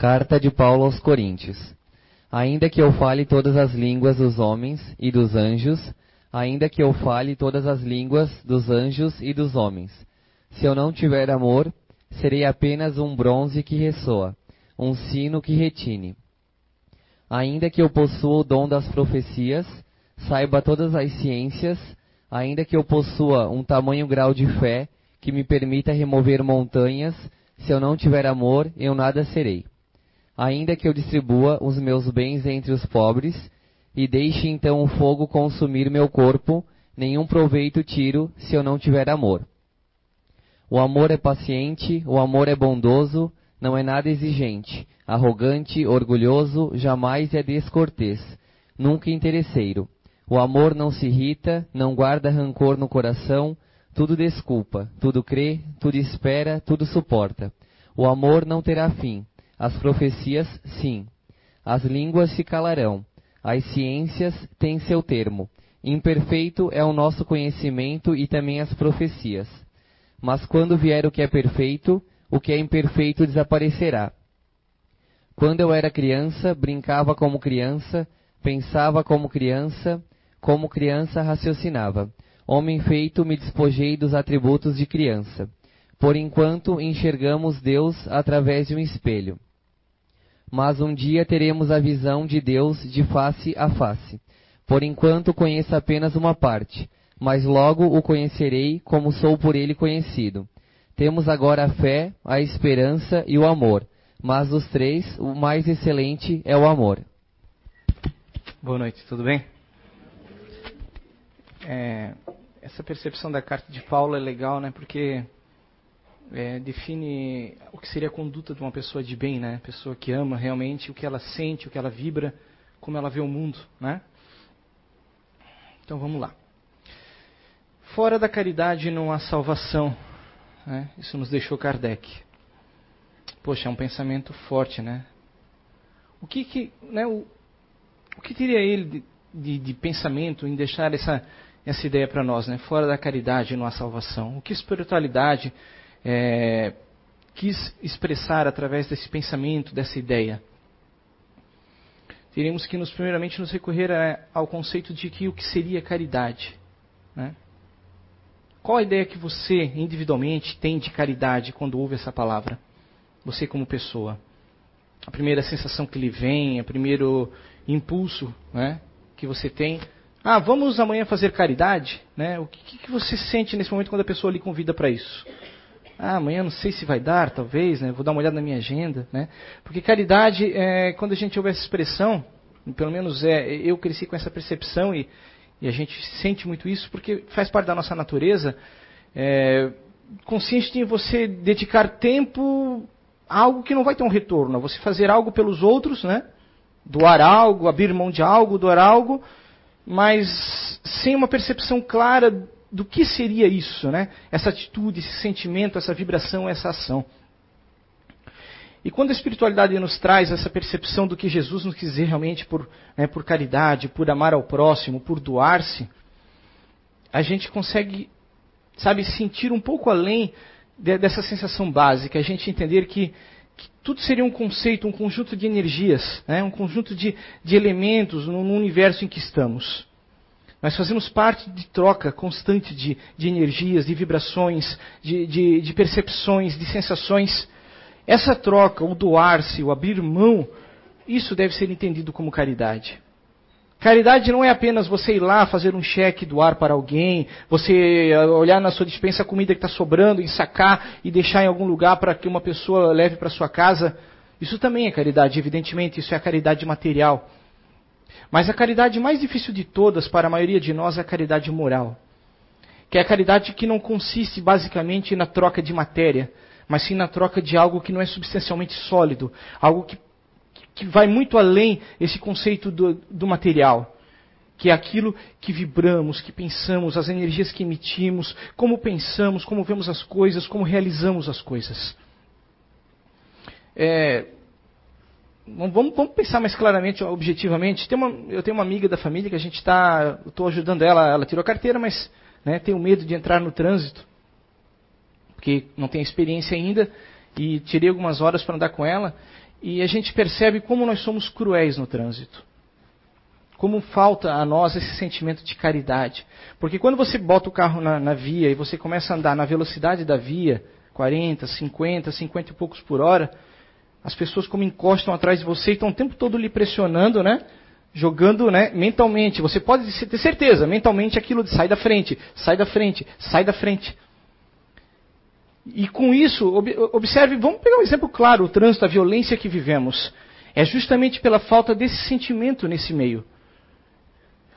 Carta de Paulo aos Coríntios. Ainda que eu fale todas as línguas dos homens e dos anjos, ainda que eu fale todas as línguas dos anjos e dos homens, se eu não tiver amor, serei apenas um bronze que ressoa, um sino que retine. Ainda que eu possua o dom das profecias, saiba todas as ciências, ainda que eu possua um tamanho grau de fé que me permita remover montanhas, se eu não tiver amor, eu nada serei ainda que eu distribua os meus bens entre os pobres, e deixe então o fogo consumir meu corpo, nenhum proveito tiro se eu não tiver amor. O amor é paciente, o amor é bondoso, não é nada exigente, arrogante, orgulhoso, jamais é descortês, nunca interesseiro. O amor não se irrita, não guarda rancor no coração, tudo desculpa, tudo crê, tudo espera, tudo suporta. O amor não terá fim. As profecias, sim. As línguas se calarão. As ciências têm seu termo. Imperfeito é o nosso conhecimento e também as profecias. Mas quando vier o que é perfeito, o que é imperfeito desaparecerá. Quando eu era criança, brincava como criança, pensava como criança, como criança raciocinava. Homem feito, me despojei dos atributos de criança. Por enquanto, enxergamos Deus através de um espelho mas um dia teremos a visão de Deus de face a face. Por enquanto conheço apenas uma parte, mas logo o conhecerei como sou por ele conhecido. Temos agora a fé, a esperança e o amor, mas dos três, o mais excelente é o amor. Boa noite, tudo bem? É, essa percepção da carta de Paulo é legal, né? Porque é, define o que seria a conduta de uma pessoa de bem, né? Pessoa que ama realmente, o que ela sente, o que ela vibra, como ela vê o mundo, né? Então vamos lá. Fora da caridade não há salvação. Né? Isso nos deixou Kardec. Poxa, é um pensamento forte, né? O que que, né, o, o que teria ele de, de, de pensamento em deixar essa, essa ideia para nós, né? Fora da caridade não há salvação. O que espiritualidade é, quis expressar através desse pensamento, dessa ideia? Teríamos que, nos, primeiramente, nos recorrer a, ao conceito de que o que seria caridade. Né? Qual a ideia que você, individualmente, tem de caridade quando ouve essa palavra? Você, como pessoa. A primeira sensação que lhe vem, o primeiro impulso né, que você tem. Ah, vamos amanhã fazer caridade? Né? O que, que você sente nesse momento quando a pessoa lhe convida para isso? Ah, amanhã não sei se vai dar, talvez, né? Vou dar uma olhada na minha agenda, né? Porque caridade, é, quando a gente ouve essa expressão, pelo menos é, eu cresci com essa percepção e, e a gente sente muito isso porque faz parte da nossa natureza, é, consiste em você dedicar tempo a algo que não vai ter um retorno, a você fazer algo pelos outros, né? Doar algo, abrir mão de algo, doar algo, mas sem uma percepção clara do que seria isso, né? Essa atitude, esse sentimento, essa vibração, essa ação. E quando a espiritualidade nos traz essa percepção do que Jesus nos quis dizer realmente por, né, por caridade, por amar ao próximo, por doar-se, a gente consegue, sabe, sentir um pouco além de, dessa sensação básica, a gente entender que, que, tudo seria um conceito, um conjunto de energias, né, um conjunto de, de elementos no, no universo em que estamos. Nós fazemos parte de troca constante de, de energias, de vibrações, de, de, de percepções, de sensações. Essa troca, o doar-se, o abrir mão, isso deve ser entendido como caridade. Caridade não é apenas você ir lá fazer um cheque, doar para alguém, você eh, olhar na sua dispensa a comida que está sobrando, sacar e deixar em algum lugar para que uma pessoa leve para sua casa. Isso também é caridade, evidentemente, isso é a caridade material. Mas a caridade mais difícil de todas para a maioria de nós é a caridade moral. Que é a caridade que não consiste basicamente na troca de matéria, mas sim na troca de algo que não é substancialmente sólido, algo que, que vai muito além esse conceito do, do material que é aquilo que vibramos, que pensamos, as energias que emitimos, como pensamos, como vemos as coisas, como realizamos as coisas. É, Vamos, vamos, pensar mais claramente, objetivamente. Uma, eu tenho uma amiga da família que a gente está. Estou ajudando ela, ela tirou a carteira, mas né, tenho medo de entrar no trânsito, porque não tem experiência ainda. E tirei algumas horas para andar com ela. e a gente percebe como nós somos cruéis no trânsito. Como falta a nós esse sentimento de caridade. Porque quando você bota o carro na, na via e você começa a andar na velocidade da via, 40, 50, 50 e poucos por hora, as pessoas como encostam atrás de você e estão o tempo todo lhe pressionando, né? Jogando, né, mentalmente. Você pode ter certeza, mentalmente aquilo de sai da frente, sai da frente, sai da frente. E com isso, observe, vamos pegar um exemplo claro, o trânsito, a violência que vivemos. É justamente pela falta desse sentimento nesse meio.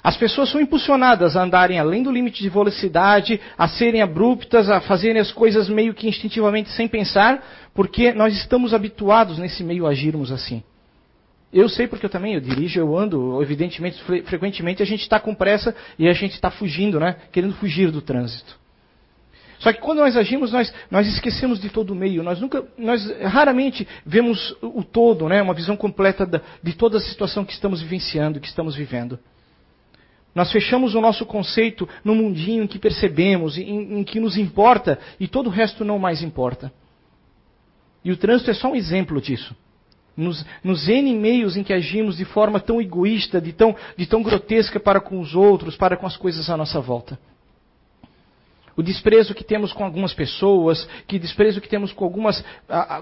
As pessoas são impulsionadas a andarem além do limite de velocidade, a serem abruptas, a fazerem as coisas meio que instintivamente sem pensar, porque nós estamos habituados nesse meio a agirmos assim. Eu sei porque eu também, eu dirijo, eu ando, evidentemente, frequentemente a gente está com pressa e a gente está fugindo, né? Querendo fugir do trânsito. Só que quando nós agimos, nós, nós esquecemos de todo o meio. Nós nunca, nós raramente vemos o todo, né? Uma visão completa da, de toda a situação que estamos vivenciando, que estamos vivendo. Nós fechamos o nosso conceito no mundinho em que percebemos, em, em que nos importa, e todo o resto não mais importa. E o trânsito é só um exemplo disso. Nos, nos N meios em que agimos de forma tão egoísta, de tão, de tão grotesca para com os outros, para com as coisas à nossa volta. O desprezo que temos com algumas pessoas, que desprezo que temos com algumas,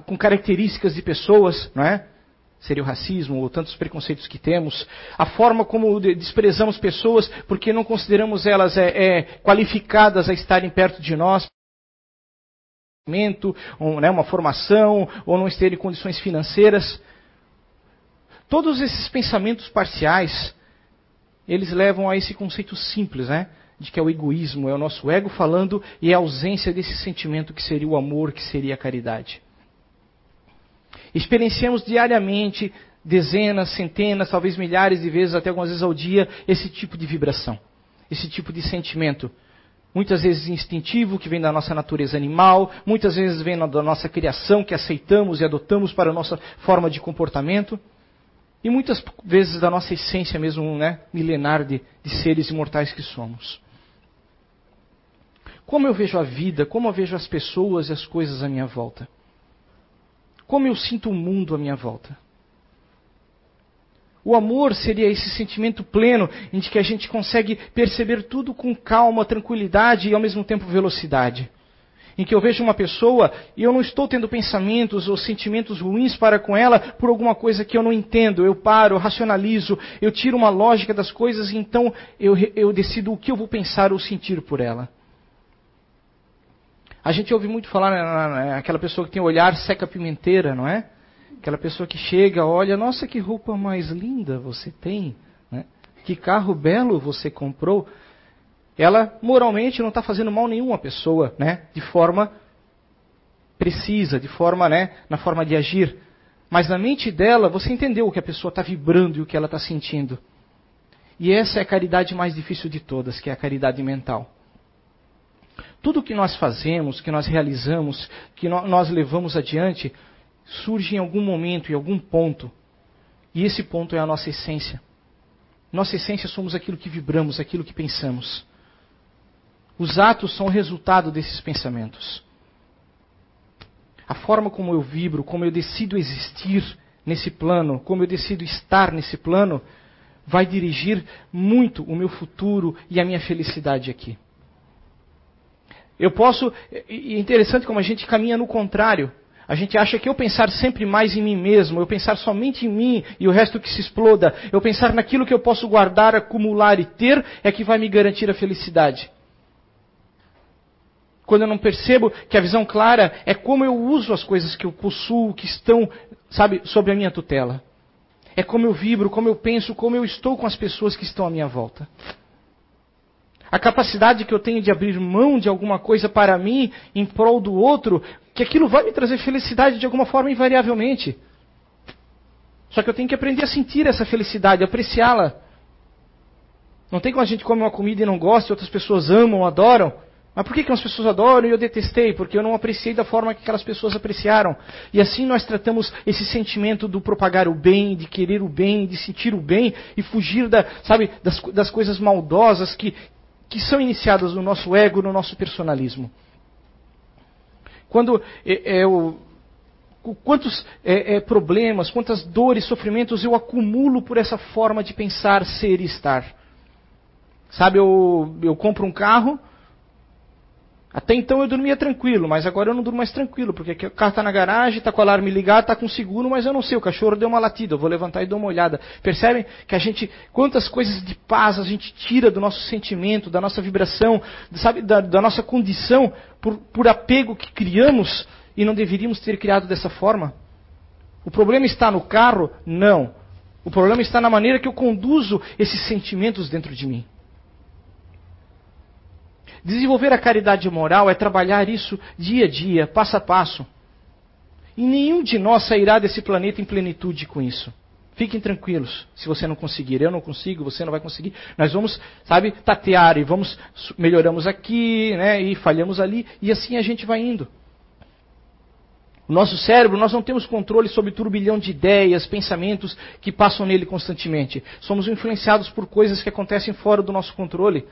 com características de pessoas, não é? Seria o racismo ou tantos preconceitos que temos, a forma como desprezamos pessoas porque não consideramos elas é, é, qualificadas a estarem perto de nós, um, né, uma formação ou não terem condições financeiras. Todos esses pensamentos parciais, eles levam a esse conceito simples, né? De que é o egoísmo, é o nosso ego falando e é a ausência desse sentimento que seria o amor, que seria a caridade. Experienciamos diariamente, dezenas, centenas, talvez milhares de vezes, até algumas vezes ao dia, esse tipo de vibração, esse tipo de sentimento. Muitas vezes instintivo, que vem da nossa natureza animal, muitas vezes vem da nossa criação, que aceitamos e adotamos para a nossa forma de comportamento, e muitas vezes da nossa essência mesmo, né, milenar de, de seres imortais que somos. Como eu vejo a vida, como eu vejo as pessoas e as coisas à minha volta. Como eu sinto o mundo à minha volta. O amor seria esse sentimento pleno em que a gente consegue perceber tudo com calma, tranquilidade e ao mesmo tempo velocidade. Em que eu vejo uma pessoa e eu não estou tendo pensamentos ou sentimentos ruins para com ela por alguma coisa que eu não entendo. Eu paro, eu racionalizo, eu tiro uma lógica das coisas e então eu, eu decido o que eu vou pensar ou sentir por ela. A gente ouve muito falar naquela né, pessoa que tem olhar seca pimenteira, não é? Aquela pessoa que chega, olha, nossa, que roupa mais linda você tem, né? que carro belo você comprou. Ela moralmente não está fazendo mal nenhum à pessoa, né? De forma precisa, de forma, né? Na forma de agir. Mas na mente dela, você entendeu o que a pessoa está vibrando e o que ela está sentindo. E essa é a caridade mais difícil de todas, que é a caridade mental. Tudo que nós fazemos, que nós realizamos, que nós levamos adiante, surge em algum momento, em algum ponto. E esse ponto é a nossa essência. Nossa essência somos aquilo que vibramos, aquilo que pensamos. Os atos são o resultado desses pensamentos. A forma como eu vibro, como eu decido existir nesse plano, como eu decido estar nesse plano, vai dirigir muito o meu futuro e a minha felicidade aqui. Eu posso. É interessante como a gente caminha no contrário. A gente acha que eu pensar sempre mais em mim mesmo, eu pensar somente em mim e o resto que se exploda, eu pensar naquilo que eu posso guardar, acumular e ter, é que vai me garantir a felicidade. Quando eu não percebo que a visão clara é como eu uso as coisas que eu possuo, que estão, sabe, sob a minha tutela. É como eu vibro, como eu penso, como eu estou com as pessoas que estão à minha volta a capacidade que eu tenho de abrir mão de alguma coisa para mim em prol do outro, que aquilo vai me trazer felicidade de alguma forma invariavelmente. Só que eu tenho que aprender a sentir essa felicidade, apreciá-la. Não tem como a gente come uma comida e não gosta, e outras pessoas amam, adoram. Mas por que, que umas pessoas adoram e eu detestei? Porque eu não apreciei da forma que aquelas pessoas apreciaram. E assim nós tratamos esse sentimento do propagar o bem, de querer o bem, de sentir o bem e fugir da, sabe, das, das coisas maldosas que, que são iniciadas no nosso ego, no nosso personalismo. Quando eu quantos é, é, problemas, quantas dores, sofrimentos eu acumulo por essa forma de pensar, ser e estar. Sabe, eu, eu compro um carro, até então eu dormia tranquilo, mas agora eu não durmo mais tranquilo, porque o carro está na garagem, está com o alarme ligado, está com seguro, mas eu não sei, o cachorro deu uma latida, eu vou levantar e dar uma olhada. Percebem que a gente, quantas coisas de paz a gente tira do nosso sentimento, da nossa vibração, sabe, da, da nossa condição, por, por apego que criamos e não deveríamos ter criado dessa forma? O problema está no carro? Não. O problema está na maneira que eu conduzo esses sentimentos dentro de mim. Desenvolver a caridade moral é trabalhar isso dia a dia, passo a passo. E nenhum de nós sairá desse planeta em plenitude com isso. Fiquem tranquilos, se você não conseguir, eu não consigo, você não vai conseguir. Nós vamos, sabe, tatear e vamos melhoramos aqui, né, e falhamos ali, e assim a gente vai indo. O nosso cérebro, nós não temos controle sobre o turbilhão de ideias, pensamentos que passam nele constantemente. Somos influenciados por coisas que acontecem fora do nosso controle.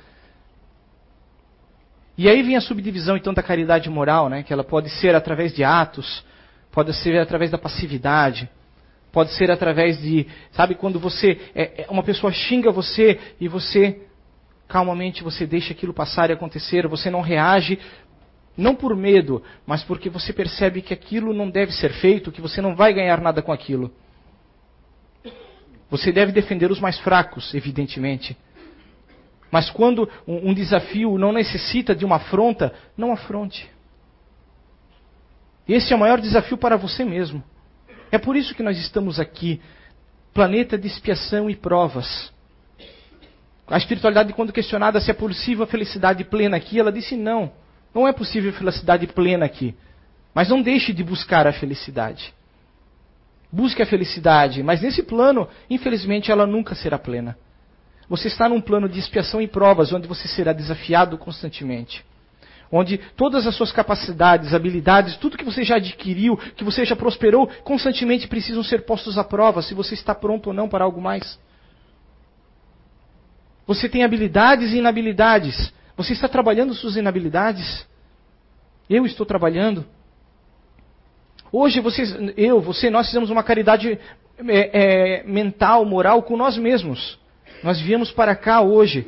E aí vem a subdivisão então da caridade moral, né? que ela pode ser através de atos, pode ser através da passividade, pode ser através de, sabe, quando você, é, é, uma pessoa xinga você e você, calmamente, você deixa aquilo passar e acontecer, você não reage, não por medo, mas porque você percebe que aquilo não deve ser feito, que você não vai ganhar nada com aquilo. Você deve defender os mais fracos, evidentemente. Mas quando um, desafio não necessita de uma afronta, não afronte. Esse é o maior desafio para você mesmo. É por isso que nós estamos aqui. Planeta de expiação e provas. A espiritualidade, quando questionada se é possível a felicidade plena aqui, ela disse não. Não é possível a felicidade plena aqui. Mas não deixe de buscar a felicidade. Busque a felicidade, mas nesse plano, infelizmente, ela nunca será plena. Você está num plano de expiação e provas, onde você será desafiado constantemente. Onde todas as suas capacidades, habilidades, tudo que você já adquiriu, que você já prosperou, constantemente precisam ser postos à prova se você está pronto ou não para algo mais. Você tem habilidades e inabilidades. Você está trabalhando suas inabilidades? Eu estou trabalhando. Hoje, vocês, eu, você, nós fizemos uma caridade é, é, mental, moral com nós mesmos. Nós viemos para cá hoje.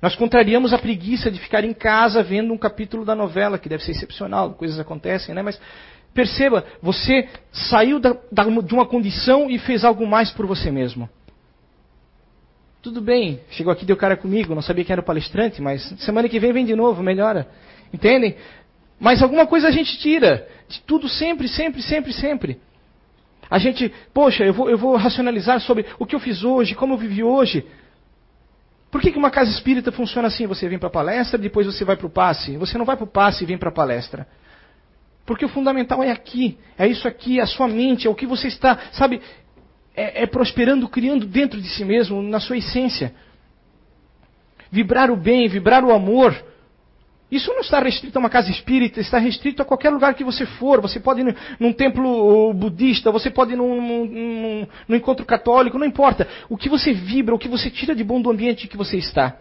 Nós contrariamos a preguiça de ficar em casa vendo um capítulo da novela, que deve ser excepcional, coisas acontecem, né? Mas perceba, você saiu da, da, de uma condição e fez algo mais por você mesmo. Tudo bem, chegou aqui, deu cara comigo, não sabia que era o palestrante, mas semana que vem vem de novo, melhora. Entendem? Mas alguma coisa a gente tira. De tudo sempre, sempre, sempre, sempre. A gente, poxa, eu vou, eu vou racionalizar sobre o que eu fiz hoje, como eu vivi hoje. Por que, que uma casa espírita funciona assim? Você vem para a palestra, depois você vai para o passe. Você não vai para o passe e vem para a palestra. Porque o fundamental é aqui, é isso aqui, é a sua mente, é o que você está, sabe, é, é prosperando, criando dentro de si mesmo, na sua essência. Vibrar o bem, vibrar o amor, isso não está restrito a uma casa espírita, está restrito a qualquer lugar que você for. Você pode ir num templo budista, você pode ir num, num, num, encontro católico, não importa. O que você vibra, o que você tira de bom do ambiente que você está.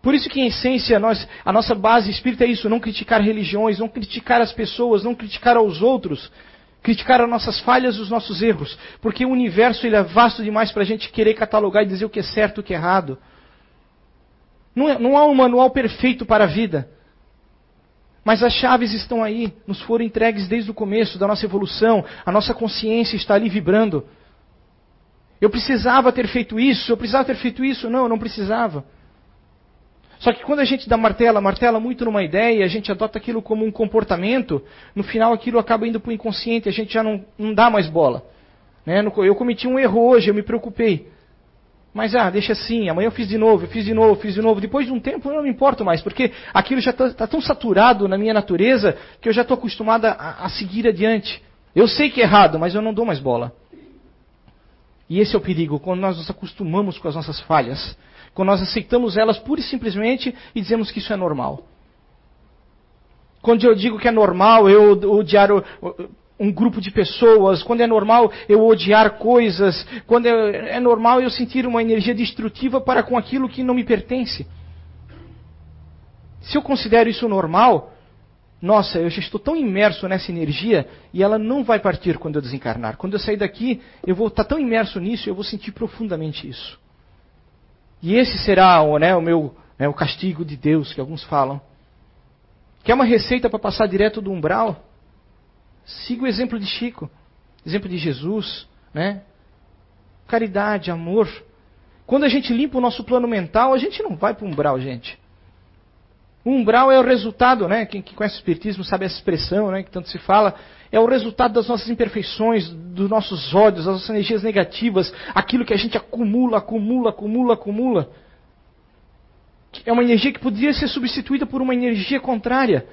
Por isso que, em essência, nós, a nossa base espírita é isso: não criticar religiões, não criticar as pessoas, não criticar aos outros, criticar as nossas falhas e os nossos erros. Porque o universo ele é vasto demais para a gente querer catalogar e dizer o que é certo e o que é errado. Não, é, não há um manual perfeito para a vida. Mas as chaves estão aí, nos foram entregues desde o começo da nossa evolução, a nossa consciência está ali vibrando. Eu precisava ter feito isso, eu precisava ter feito isso. Não, eu não precisava. Só que quando a gente dá martela, martela muito numa ideia, a gente adota aquilo como um comportamento, no final aquilo acaba indo para o inconsciente, a gente já não, não dá mais bola. Né? Eu cometi um erro hoje, eu me preocupei. Mas ah, deixa assim, amanhã eu fiz de novo, eu fiz de novo, fiz de novo. Depois de um tempo eu não me importo mais, porque aquilo já está tá tão saturado na minha natureza que eu já estou acostumado a, seguir adiante. Eu sei que é errado, mas eu não dou mais bola. E esse é o perigo, quando nós nos acostumamos com as nossas falhas, quando nós aceitamos elas pura e simplesmente e dizemos que isso é normal. Quando eu digo que é normal eu odiar um grupo de pessoas, quando é normal eu odiar coisas, quando é, é, normal eu sentir uma energia destrutiva para com aquilo que não me pertence. Se eu considero isso normal, nossa, eu já estou tão imerso nessa energia e ela não vai partir quando eu desencarnar. Quando eu sair daqui, eu vou estar tão imerso nisso, eu vou sentir profundamente isso. E esse será né, o meu né, o castigo de Deus que alguns falam. Quer uma receita para passar direto do umbral? Siga o exemplo de Chico, exemplo de Jesus, né? Caridade, amor. Quando a gente limpa o nosso plano mental, a gente não vai para o umbral, gente. O umbral é o resultado, né? Quem, quem conhece o Espiritismo sabe essa expressão, né? Que tanto se fala. É o resultado das nossas imperfeições, dos nossos ódios, das nossas energias negativas, aquilo que a gente acumula, acumula, acumula, acumula. É uma energia que poderia ser substituída por uma energia contrária.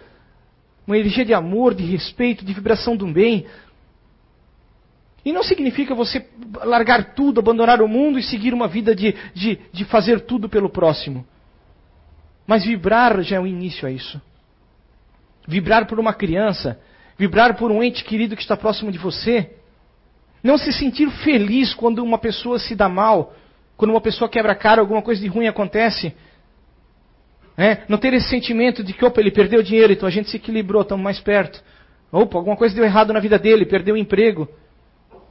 Uma energia de amor, de respeito, de vibração do bem. E não significa você largar tudo, abandonar o mundo e seguir uma vida de, de, de fazer tudo pelo próximo. Mas vibrar já é o início a isso. Vibrar por uma criança, vibrar por um ente querido que está próximo de você. Não se sentir feliz quando uma pessoa se dá mal, quando uma pessoa quebra a cara, alguma coisa de ruim acontece. É? Não ter esse sentimento de que, opa, ele perdeu dinheiro, então a gente se equilibrou, estamos mais perto. Opa, alguma coisa deu errado na vida dele, perdeu o emprego.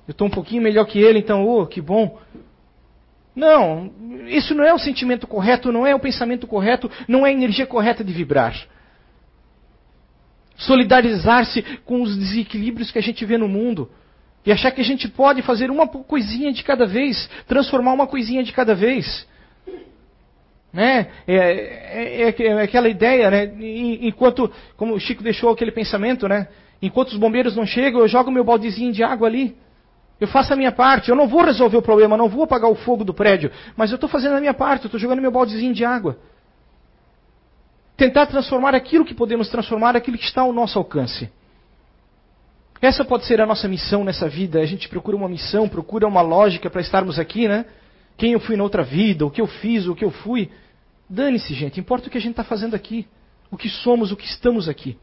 Eu estou um pouquinho melhor que ele, então, oh, que bom. Não, isso não é o sentimento correto, não é o pensamento correto, não é a energia correta de vibrar. Solidarizar-se com os desequilíbrios que a gente vê no mundo. E achar que a gente pode fazer uma coisinha de cada vez, transformar uma coisinha de cada vez. Né? É, é, é, é aquela ideia, né? enquanto, como o Chico deixou aquele pensamento, né? enquanto os bombeiros não chegam, eu jogo meu baldezinho de água ali. Eu faço a minha parte. Eu não vou resolver o problema, não vou apagar o fogo do prédio. Mas eu estou fazendo a minha parte, eu estou jogando meu baldezinho de água. Tentar transformar aquilo que podemos transformar, aquilo que está ao nosso alcance. Essa pode ser a nossa missão nessa vida. A gente procura uma missão, procura uma lógica para estarmos aqui, né? Quem eu fui na outra vida, o que eu fiz, o que eu fui. Dane-se, gente. Importa o que a gente está fazendo aqui. O que somos, o que estamos aqui.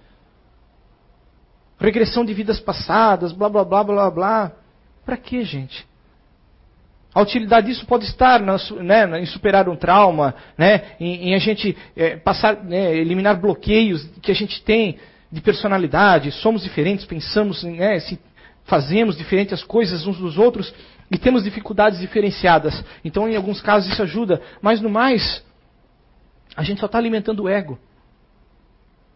Regressão de vidas passadas, blá, blá, blá, blá, blá. Para que, gente? A utilidade disso pode estar na, né, em superar um trauma, né, em, em a gente é, passar, né, eliminar bloqueios que a gente tem de personalidade. Somos diferentes, pensamos, né, fazemos diferentes coisas uns dos outros e temos dificuldades diferenciadas. Então, em alguns casos, isso ajuda. Mas no mais, a gente só está alimentando o ego.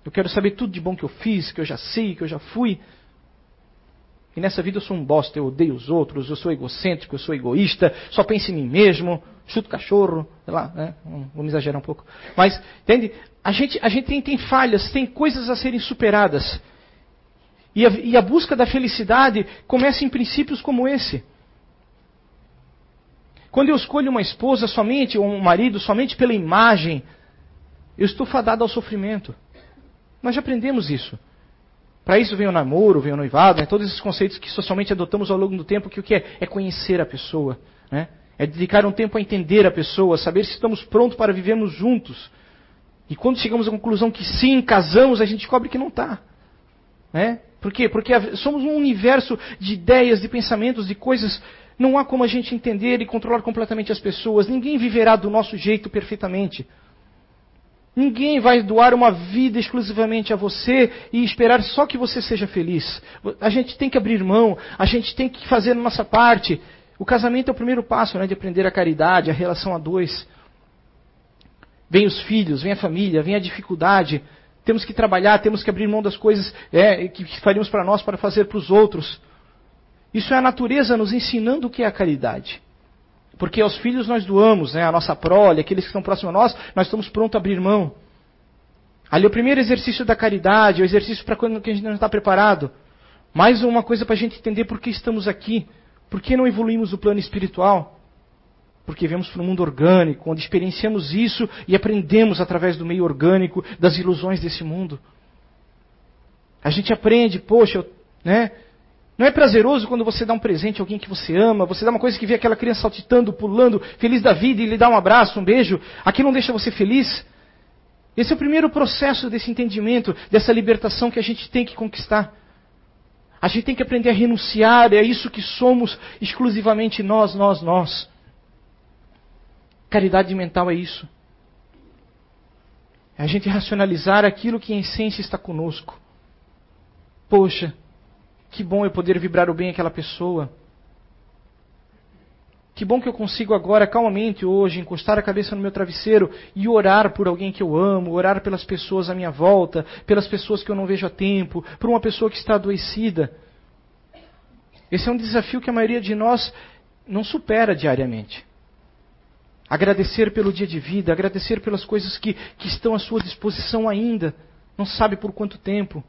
Eu quero saber tudo de bom que eu fiz, que eu já sei, que eu já fui. E nessa vida eu sou um bosta, eu odeio os outros, eu sou egocêntrico, eu sou egoísta, só penso em mim mesmo, chuto cachorro, sei lá, né? vamos exagerar um pouco. Mas, entende? A gente, a gente tem, tem falhas, tem coisas a serem superadas. E a, e a busca da felicidade começa em princípios como esse. Quando eu escolho uma esposa somente, ou um marido somente pela imagem, eu estou fadado ao sofrimento. Nós já aprendemos isso. Para isso vem o namoro, vem o noivado, né? todos esses conceitos que socialmente adotamos ao longo do tempo, que o que é? É conhecer a pessoa. Né? É dedicar um tempo a entender a pessoa, saber se estamos prontos para vivermos juntos. E quando chegamos à conclusão que sim, casamos, a gente descobre que não está. Né? Por quê? Porque somos um universo de ideias, de pensamentos, de coisas. Não há como a gente entender e controlar completamente as pessoas. Ninguém viverá do nosso jeito perfeitamente. Ninguém vai doar uma vida exclusivamente a você e esperar só que você seja feliz. A gente tem que abrir mão, a gente tem que fazer a nossa parte. O casamento é o primeiro passo né, de aprender a caridade, a relação a dois. Vem os filhos, vem a família, vem a dificuldade. Temos que trabalhar, temos que abrir mão das coisas é, que faríamos para nós para fazer para os outros. Isso é a natureza nos ensinando o que é a caridade. Porque aos filhos nós doamos, né, a nossa prole, aqueles que estão próximos a nós, nós estamos prontos a abrir mão. Ali é o primeiro exercício da caridade, é o exercício para quando a gente não está preparado. Mais uma coisa para a gente entender por que estamos aqui. Por que não evoluímos no plano espiritual? Porque vemos para o mundo orgânico, onde experienciamos isso e aprendemos através do meio orgânico das ilusões desse mundo. A gente aprende, poxa, né? Não é prazeroso quando você dá um presente a alguém que você ama, você dá uma coisa que vê aquela criança saltitando, pulando, feliz da vida e lhe dá um abraço, um beijo. Aqui não deixa você feliz? Esse é o primeiro processo desse entendimento, dessa libertação que a gente tem que conquistar. A gente tem que aprender a renunciar, é isso que somos exclusivamente nós, nós, nós. Caridade mental é isso. É a gente racionalizar aquilo que em essência está conosco. Poxa, que bom eu poder vibrar o bem àquela pessoa. Que bom que eu consigo agora, calmamente, hoje, encostar a cabeça no meu travesseiro e orar por alguém que eu amo, orar pelas pessoas à minha volta, pelas pessoas que eu não vejo há tempo, por uma pessoa que está adoecida. Esse é um desafio que a maioria de nós não supera diariamente. Agradecer pelo dia de vida, agradecer pelas coisas que, que estão à sua disposição ainda, não sabe por quanto tempo.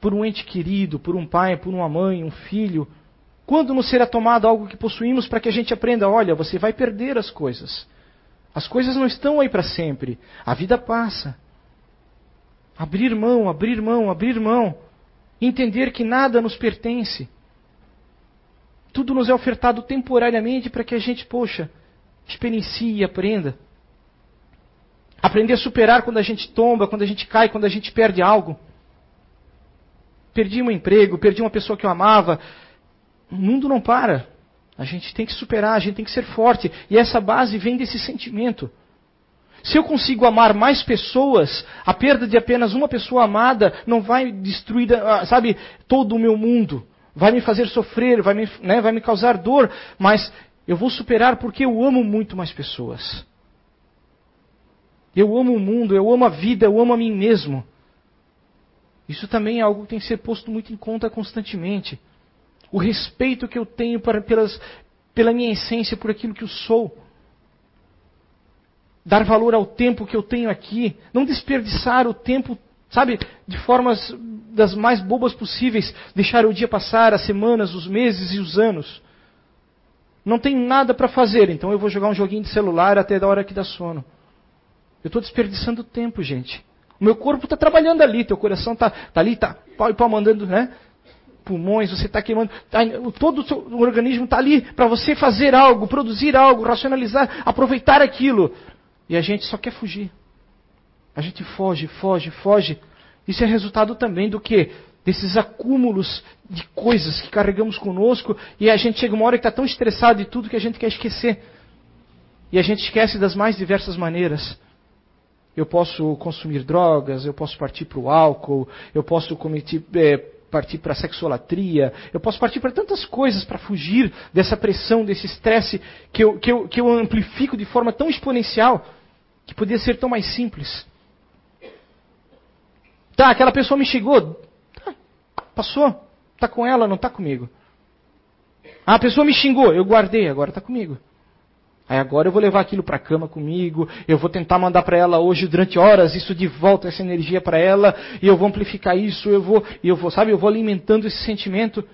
Por um ente querido, por um pai, por uma mãe, um filho, quando nos será tomado algo que possuímos para que a gente aprenda? Olha, você vai perder as coisas. As coisas não estão aí para sempre. A vida passa. Abrir mão, abrir mão, abrir mão. Entender que nada nos pertence. Tudo nos é ofertado temporariamente para que a gente, poxa, experiencie e aprenda. Aprender a superar quando a gente tomba, quando a gente cai, quando a gente perde algo. Perdi um emprego, perdi uma pessoa que eu amava, o mundo não para. A gente tem que superar, a gente tem que ser forte. E essa base vem desse sentimento. Se eu consigo amar mais pessoas, a perda de apenas uma pessoa amada não vai destruir, ah, sabe, todo o meu mundo. Vai me fazer sofrer, vai me, né, vai me causar dor, mas eu vou superar porque eu amo muito mais pessoas. Eu amo o mundo, eu amo a vida, eu amo a mim mesmo. Isso também é algo que tem que ser posto muito em conta constantemente o respeito que eu tenho para, pelas, pela minha essência, por aquilo que eu sou. Dar valor ao tempo que eu tenho aqui, não desperdiçar o tempo, sabe, de formas das mais bobas possíveis, deixar o dia passar, as semanas, os meses e os anos. Não tenho nada para fazer, então eu vou jogar um joguinho de celular até da hora que dá sono. Eu estou desperdiçando tempo, gente. O meu corpo está trabalhando ali, teu coração está tá ali, está pau e pau mandando, né? pulmões, você está queimando, tá, todo o seu organismo está ali para você fazer algo, produzir algo, racionalizar, aproveitar aquilo. E a gente só quer fugir. A gente foge, foge, foge. Isso é resultado também do que? Desses acúmulos de coisas que carregamos conosco e a gente chega uma hora que está tão estressado de tudo que a gente quer esquecer. E a gente esquece das mais diversas maneiras. Eu posso consumir drogas, eu posso partir para o álcool, eu posso cometer, é, partir para a sexolatria, eu posso partir para tantas coisas para fugir dessa pressão, desse estresse que eu, que, eu, que eu amplifico de forma tão exponencial que podia ser tão mais simples. Tá, aquela pessoa me chegou, tá, passou, tá com ela, não tá comigo. Ah, a pessoa me xingou, eu guardei, agora tá comigo. Aí agora eu vou levar aquilo para a cama comigo, eu vou tentar mandar para ela hoje durante horas isso de volta, essa energia para ela, e eu vou amplificar isso, eu vou, eu vou, sabe, eu vou alimentando esse sentimento.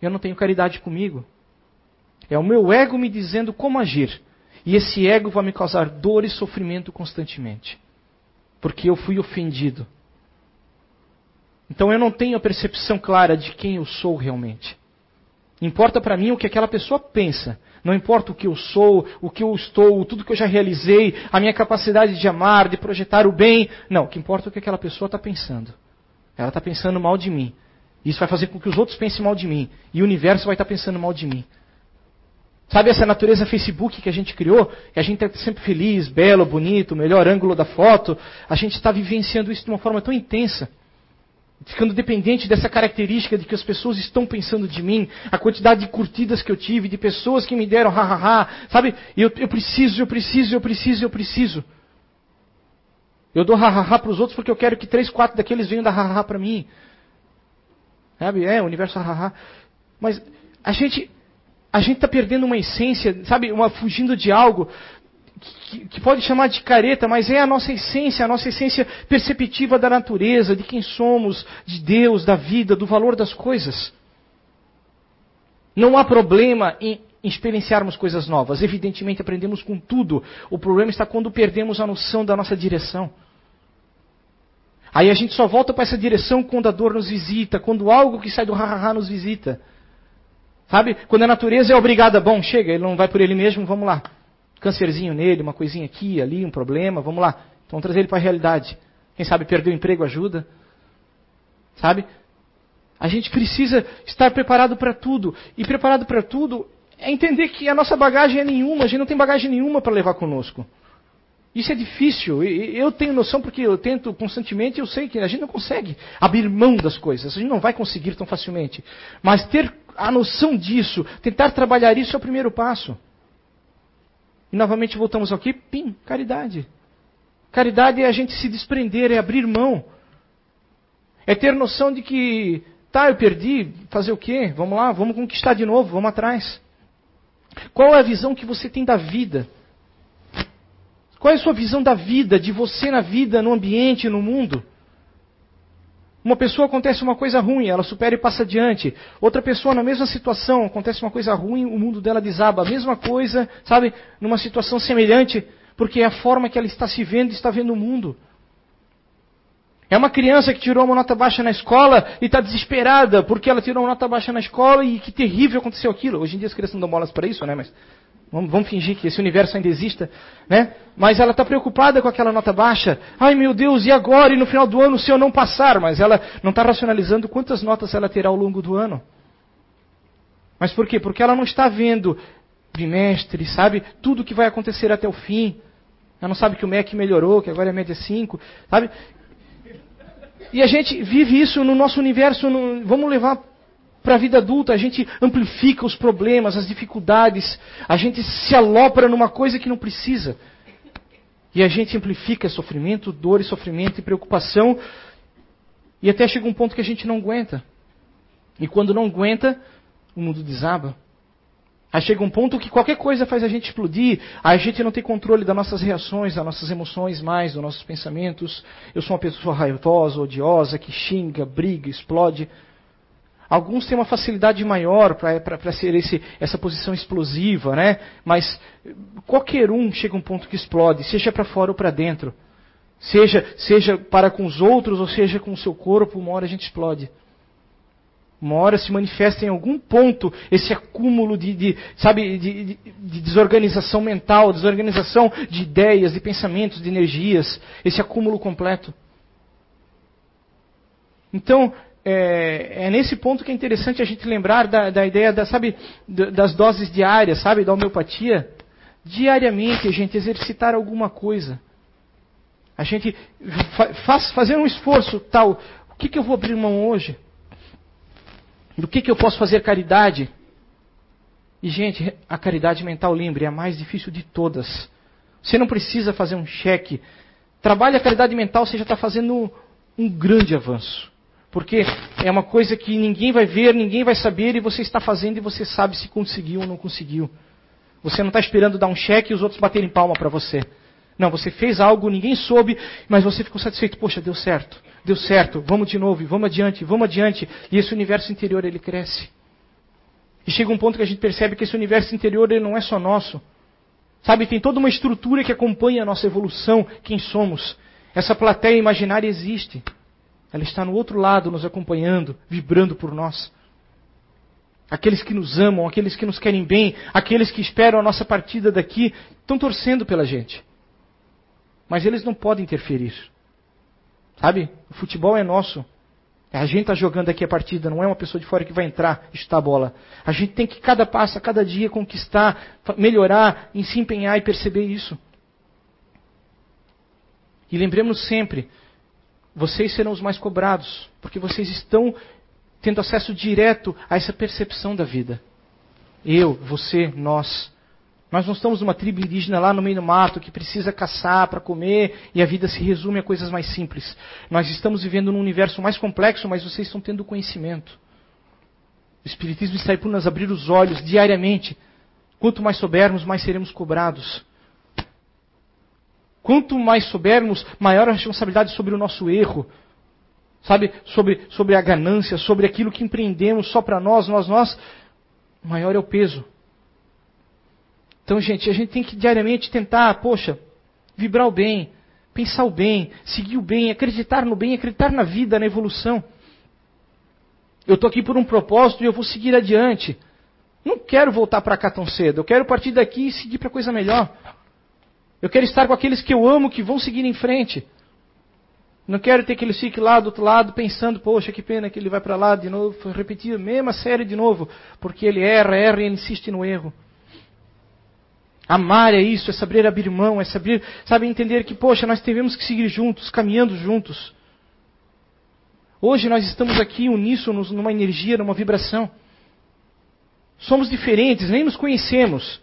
Eu não tenho caridade comigo. É o meu ego me dizendo como agir. E esse ego vai me causar dor e sofrimento constantemente. Porque eu fui ofendido. Então eu não tenho a percepção clara de quem eu sou realmente. Importa para mim o que aquela pessoa pensa. Não importa o que eu sou, o que eu estou, tudo que eu já realizei, a minha capacidade de amar, de projetar o bem. Não, o que importa é o que aquela pessoa está pensando. Ela está pensando mal de mim. Isso vai fazer com que os outros pensem mal de mim. E o universo vai estar tá pensando mal de mim. Sabe essa natureza Facebook que a gente criou? Que a gente está sempre feliz, belo, bonito, melhor ângulo da foto. A gente está vivenciando isso de uma forma tão intensa ficando dependente dessa característica de que as pessoas estão pensando de mim, a quantidade de curtidas que eu tive, de pessoas que me deram ha, sabe? Eu, eu preciso, eu preciso, eu preciso, eu preciso. Eu dou ha para os outros porque eu quero que três, quatro daqueles venham dar ha para mim. Sabe? É, o universo ha Mas a gente a gente está perdendo uma essência, sabe? Uma fugindo de algo que, que, pode chamar de careta, mas é a nossa essência, a nossa essência perceptiva da natureza, de quem somos, de Deus, da vida, do valor das coisas. Não há problema em experienciarmos coisas novas. Evidentemente, aprendemos com tudo. O problema está quando perdemos a noção da nossa direção. Aí a gente só volta para essa direção quando a dor nos visita, quando algo que sai do ha-ha-ha nos visita. Sabe? Quando a natureza é obrigada, bom, chega, ele não vai por ele mesmo, vamos lá câncerzinho nele, uma coisinha aqui, ali, um problema, vamos lá. Então trazer ele para a realidade. Quem sabe perder o emprego ajuda. Sabe? A gente precisa estar preparado para tudo. E preparado para tudo é entender que a nossa bagagem é nenhuma, a gente não tem bagagem nenhuma para levar conosco. Isso é difícil. Eu tenho noção porque eu tento constantemente, eu sei que a gente não consegue abrir mão das coisas. A gente não vai conseguir tão facilmente. Mas ter a noção disso, tentar trabalhar isso é o primeiro passo. E novamente voltamos aqui, pim, caridade. Caridade é a gente se desprender, é abrir mão. É ter noção de que, tá, eu perdi, fazer o quê? Vamos lá, vamos conquistar de novo, vamos atrás. Qual é a visão que você tem da vida? Qual é a sua visão da vida, de você na vida, no ambiente, no mundo? Uma pessoa acontece uma coisa ruim, ela supera e passa adiante. Outra pessoa na mesma situação, acontece uma coisa ruim, o mundo dela desaba. A mesma coisa, sabe, numa situação semelhante, porque é a forma que ela está se vendo e está vendo o mundo. É uma criança que tirou uma nota baixa na escola e está desesperada porque ela tirou uma nota baixa na escola e que terrível aconteceu aquilo. Hoje em dia as crianças não dão bolas para isso, né? Mas Vamos, vamos, fingir que esse universo ainda exista, né? Mas ela está preocupada com aquela nota baixa. Ai meu Deus, e agora? E no final do ano se eu não passar? Mas ela não está racionalizando quantas notas ela terá ao longo do ano. Mas por quê? Porque ela não está vendo bimestre, sabe? Tudo que vai acontecer até o fim. Ela não sabe que o MEC melhorou, que agora é média 5, sabe? E a gente vive isso no nosso universo. No... vamos levar para a vida adulta, a gente amplifica os problemas, as dificuldades, a gente se alopra numa coisa que não precisa. E a gente amplifica sofrimento, dor e sofrimento e preocupação, e até chega um ponto que a gente não aguenta. E quando não aguenta, o mundo desaba. Aí chega um ponto que qualquer coisa faz a gente explodir, a gente não tem controle das nossas reações, das nossas emoções mais, dos nossos pensamentos. Eu sou uma pessoa raivosa, odiosa, que xinga, briga, explode. Alguns têm uma facilidade maior para ser esse, essa posição explosiva, né? Mas qualquer um chega a um ponto que explode, seja para fora ou para dentro. Seja, seja para com os outros ou seja com o seu corpo, uma hora a gente explode. Uma hora se manifesta em algum ponto esse acúmulo de, de sabe, de, de, de, desorganização mental, desorganização de ideias, de pensamentos, de energias, esse acúmulo completo. Então, é, é, nesse ponto que é interessante a gente lembrar da, da ideia da, sabe, das doses diárias, sabe, da homeopatia. Diariamente a gente exercitar alguma coisa. A gente faz, fazer um esforço tal. O que, que eu vou abrir mão hoje? Do que, que eu posso fazer caridade? E, gente, a caridade mental, lembre, é a mais difícil de todas. Você não precisa fazer um cheque. Trabalhe a caridade mental, você já está fazendo um grande avanço. Porque é uma coisa que ninguém vai ver, ninguém vai saber, e você está fazendo e você sabe se conseguiu ou não conseguiu. Você não está esperando dar um cheque e os outros baterem palma para você. Não, você fez algo, ninguém soube, mas você ficou satisfeito. Poxa, deu certo, deu certo, vamos de novo, vamos adiante, vamos adiante. E esse universo interior, ele cresce. E chega um ponto que a gente percebe que esse universo interior, ele não é só nosso. Sabe, tem toda uma estrutura que acompanha a nossa evolução, quem somos. Essa plateia imaginária existe. Ela está no outro lado, nos acompanhando, vibrando por nós. Aqueles que nos amam, aqueles que nos querem bem, aqueles que esperam a nossa partida daqui, estão torcendo pela gente. Mas eles não podem interferir. Sabe? O futebol é nosso. A gente está jogando aqui a partida, não é uma pessoa de fora que vai entrar e chutar a bola. A gente tem que, cada passo, a cada dia, conquistar, melhorar, em se empenhar e perceber isso. E lembremos sempre vocês serão os mais cobrados, porque vocês estão tendo acesso direto a essa percepção da vida. Eu, você, nós. Nós não estamos numa tribo indígena lá no meio do mato que precisa caçar para comer e a vida se resume a coisas mais simples. Nós estamos vivendo num universo mais complexo, mas vocês estão tendo conhecimento. O Espiritismo está aí por nos abrir os olhos diariamente. Quanto mais soubermos, mais seremos cobrados. Quanto mais soubermos, maior a responsabilidade sobre o nosso erro. Sabe, sobre, sobre a ganância, sobre aquilo que empreendemos só para nós, nós, nós, maior é o peso. Então, gente, a gente tem que diariamente tentar, poxa, vibrar o bem, pensar o bem, seguir o bem, acreditar no bem, acreditar na vida, na evolução. Eu estou aqui por um propósito e eu vou seguir adiante. Não quero voltar para cá tão cedo. Eu quero partir daqui e seguir para coisa melhor. Eu quero estar com aqueles que eu amo que vão seguir em frente. Não quero ter que eles fiquem lá do outro lado pensando, poxa, que pena que ele vai para lá de novo, repetir a mesma série de novo, porque ele erra, erra e insiste no erro. Amar é isso, é saber abrir mão, é saber, sabe, entender que, poxa, nós devemos que seguir juntos, caminhando juntos. Hoje nós estamos aqui uníssonos numa energia, numa vibração. Somos diferentes, nem nos conhecemos.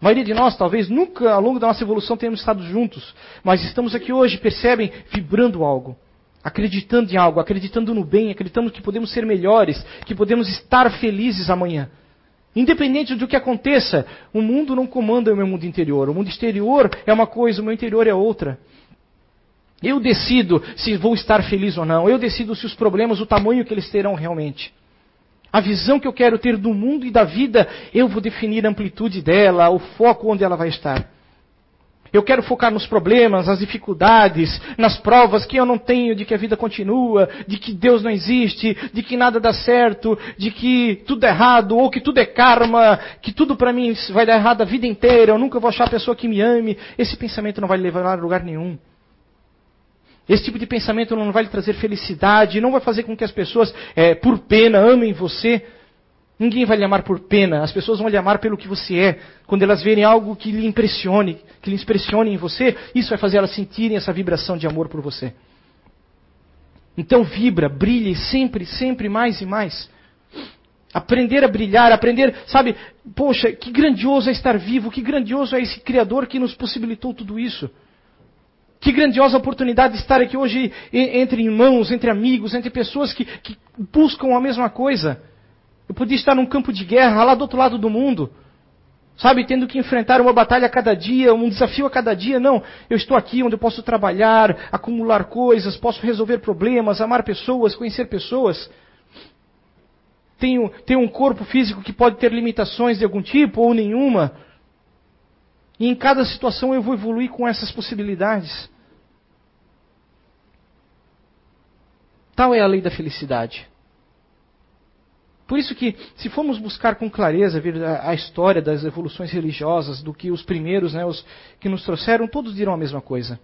A maioria de nós, talvez, nunca ao longo da nossa evolução tenhamos estado juntos. Mas estamos aqui hoje, percebem, vibrando algo. Acreditando em algo, acreditando no bem, acreditando que podemos ser melhores, que podemos estar felizes amanhã. Independente do que aconteça, o mundo não comanda o meu mundo interior. O mundo exterior é uma coisa, o meu interior é outra. Eu decido se vou estar feliz ou não. Eu decido se os problemas, o tamanho que eles terão realmente. A visão que eu quero ter do mundo e da vida, eu vou definir a amplitude dela, o foco onde ela vai estar. Eu quero focar nos problemas, nas dificuldades, nas provas que eu não tenho de que a vida continua, de que Deus não existe, de que nada dá certo, de que tudo é errado, ou que tudo é karma, que tudo para mim vai dar errado a vida inteira, eu nunca vou achar a pessoa que me ame. Esse pensamento não vai levar a lugar nenhum. Esse tipo de pensamento não vai lhe trazer felicidade, não vai fazer com que as pessoas, é, por pena, amem você. Ninguém vai lhe amar por pena, as pessoas vão lhe amar pelo que você é. Quando elas verem algo que lhe impressione, que lhe impressione em você, isso vai fazer elas sentirem essa vibração de amor por você. Então vibra, brilhe sempre, sempre mais e mais. Aprender a brilhar, aprender, sabe, poxa, que grandioso é estar vivo, que grandioso é esse Criador que nos possibilitou tudo isso. Que grandiosa oportunidade de estar aqui hoje entre irmãos, entre amigos, entre pessoas que, que buscam a mesma coisa. Eu podia estar num campo de guerra lá do outro lado do mundo. Sabe, tendo que enfrentar uma batalha a cada dia, um desafio a cada dia. Não, eu estou aqui onde eu posso trabalhar, acumular coisas, posso resolver problemas, amar pessoas, conhecer pessoas. Tenho, tenho um corpo físico que pode ter limitações de algum tipo ou nenhuma. E em cada situação eu vou evoluir com essas possibilidades. Tal é a lei da felicidade. Por isso que, se formos buscar com clareza a, a, história das evoluções religiosas, do que os primeiros, né, os que nos trouxeram, todos dirão a mesma coisa.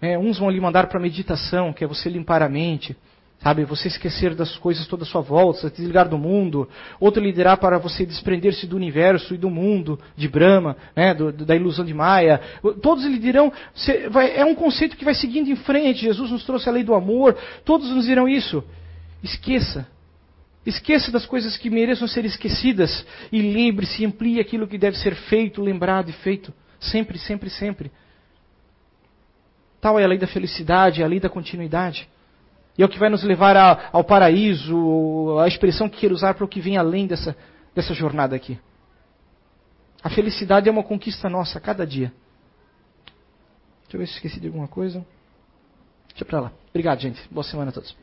É, uns vão lhe mandar para meditação, que é você limpar a mente, sabe, você esquecer das coisas toda a sua volta, se desligar do mundo. Outro dirá para você desprender-se do universo e do mundo, de Brahma, né, do, da ilusão de Maya. Todos lhe dirão, é um conceito que vai seguindo em frente. Jesus nos trouxe a lei do amor. Todos nos dirão isso. Esqueça Esqueça das coisas que mereçam ser esquecidas e lembre-se, amplie aquilo que deve ser feito, lembrado e feito. Sempre, sempre, sempre. Tal é a lei da felicidade, a lei da continuidade. E é o que vai nos levar a, ao paraíso, a expressão que quero usar para o que vem além dessa, dessa jornada aqui. A felicidade é uma conquista nossa a cada dia. Deixa eu ver se esqueci de alguma coisa. Deixa para lá. Obrigado, gente. Boa semana a todos.